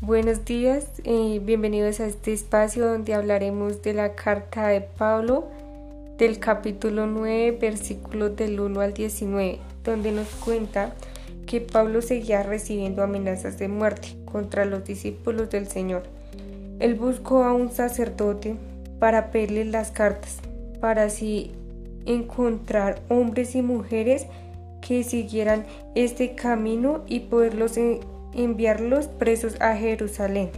Buenos días, eh, bienvenidos a este espacio donde hablaremos de la carta de Pablo del capítulo 9, versículos del 1 al 19, donde nos cuenta que Pablo seguía recibiendo amenazas de muerte contra los discípulos del Señor. Él buscó a un sacerdote para pedirle las cartas, para así encontrar hombres y mujeres que siguieran este camino y poderlos enviarlos presos a Jerusalén.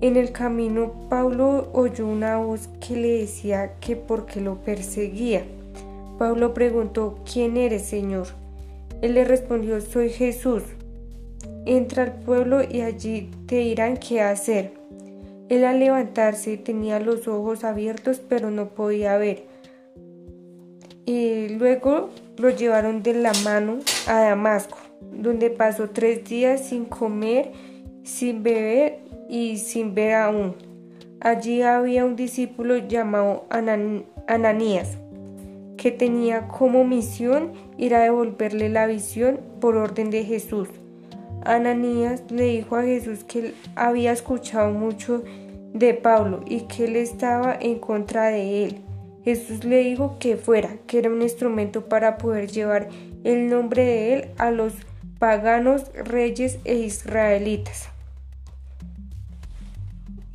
En el camino, Pablo oyó una voz que le decía que porque lo perseguía. Pablo preguntó, ¿quién eres, Señor? Él le respondió, soy Jesús. Entra al pueblo y allí te dirán qué hacer. Él al levantarse tenía los ojos abiertos pero no podía ver. Y luego lo llevaron de la mano a Damasco donde pasó tres días sin comer, sin beber y sin ver aún. Allí había un discípulo llamado Ananías, que tenía como misión ir a devolverle la visión por orden de Jesús. Ananías le dijo a Jesús que había escuchado mucho de Pablo y que él estaba en contra de él. Jesús le dijo que fuera, que era un instrumento para poder llevar el nombre de él a los paganos, reyes e israelitas.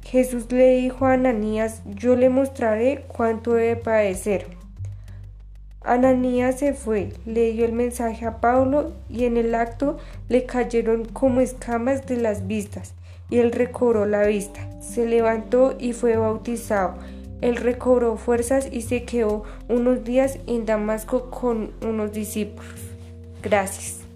Jesús le dijo a Ananías, yo le mostraré cuánto debe padecer. Ananías se fue, le dio el mensaje a Pablo y en el acto le cayeron como escamas de las vistas y él recobró la vista. Se levantó y fue bautizado. Él recobró fuerzas y se quedó unos días en Damasco con unos discípulos. Gracias.